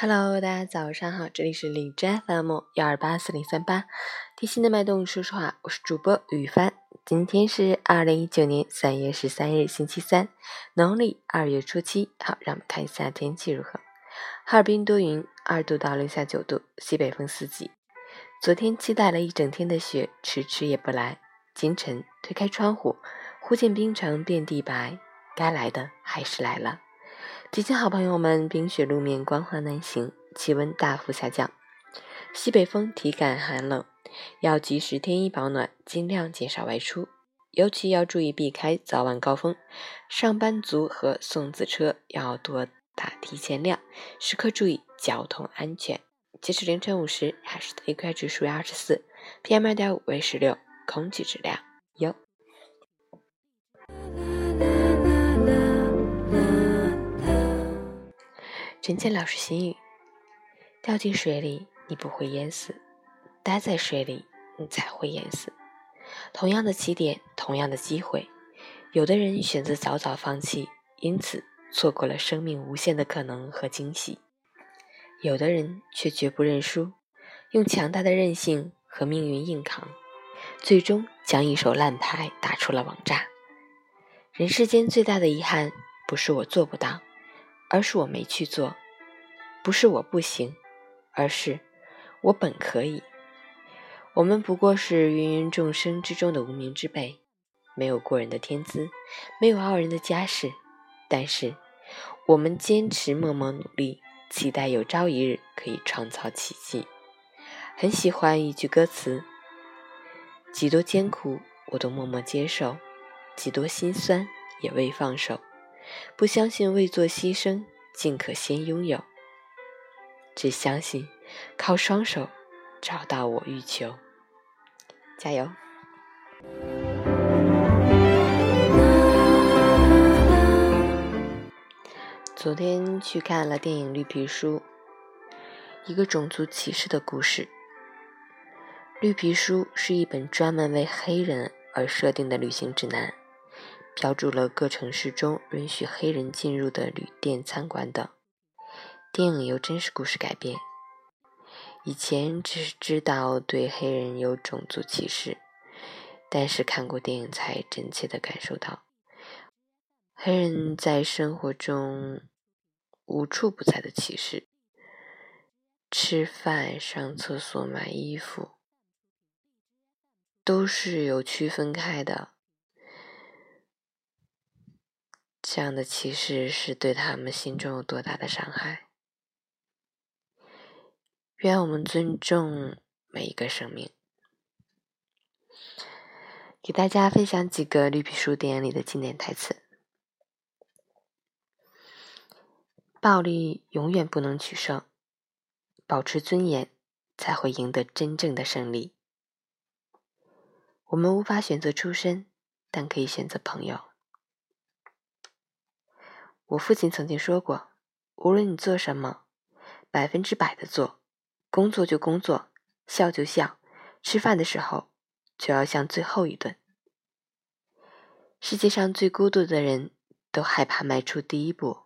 Hello，大家早上好，这里是荔枝 FM 幺二八四零三八，贴心的脉动，说实话，我是主播雨帆。今天是二零一九年三月十三日，星期三，农历二月初七。好，让我们看一下天气如何。哈尔滨多云，二度到零下九度，西北风四级。昨天期待了一整天的雪，迟迟也不来。清晨推开窗户，忽见冰城遍地白，该来的还是来了。提醒好朋友们，冰雪路面光滑难行，气温大幅下降，西北风体感寒冷，要及时添衣保暖，尽量减少外出，尤其要注意避开早晚高峰。上班族和送子车要多打提前量，时刻注意交通安全。截止凌晨五时，海市的 AQI 指数为二十四，PM 二点五为十六，空气质量优。陈倩老师心语：掉进水里，你不会淹死；待在水里，你才会淹死。同样的起点，同样的机会，有的人选择早早放弃，因此错过了生命无限的可能和惊喜；有的人却绝不认输，用强大的韧性和命运硬扛，最终将一手烂牌打出了网炸。人世间最大的遗憾，不是我做不到。而是我没去做，不是我不行，而是我本可以。我们不过是芸芸众生之中的无名之辈，没有过人的天资，没有傲人的家世，但是我们坚持默默努力，期待有朝一日可以创造奇迹。很喜欢一句歌词：几多艰苦我都默默接受，几多心酸也未放手。不相信未做牺牲，尽可先拥有；只相信靠双手找到我欲求。加油！昨天去看了电影《绿皮书》，一个种族歧视的故事。《绿皮书》是一本专门为黑人而设定的旅行指南。标注了各城市中允许黑人进入的旅店、餐馆等。电影由真实故事改编。以前只是知道对黑人有种族歧视，但是看过电影才真切的感受到，黑人在生活中无处不在的歧视。吃饭、上厕所、买衣服，都是有区分开的。这样的歧视是对他们心中有多大的伤害？愿我们尊重每一个生命。给大家分享几个绿皮书电影里的经典台词：暴力永远不能取胜，保持尊严才会赢得真正的胜利。我们无法选择出身，但可以选择朋友。我父亲曾经说过：“无论你做什么，百分之百的做，工作就工作，笑就笑，吃饭的时候就要像最后一顿。”世界上最孤独的人都害怕迈出第一步。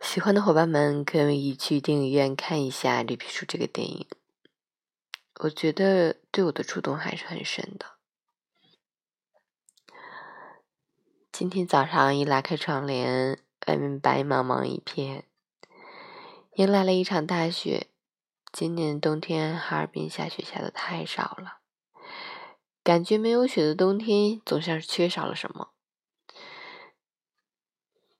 喜欢的伙伴们可以去电影院看一下《绿皮书》这个电影，我觉得对我的触动还是很深的。今天早上一拉开窗帘，外面白茫茫一片，迎来了一场大雪。今年冬天哈尔滨下雪下的太少了，感觉没有雪的冬天总像是缺少了什么。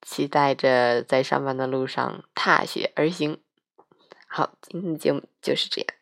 期待着在上班的路上踏雪而行。好，今天的节目就是这样。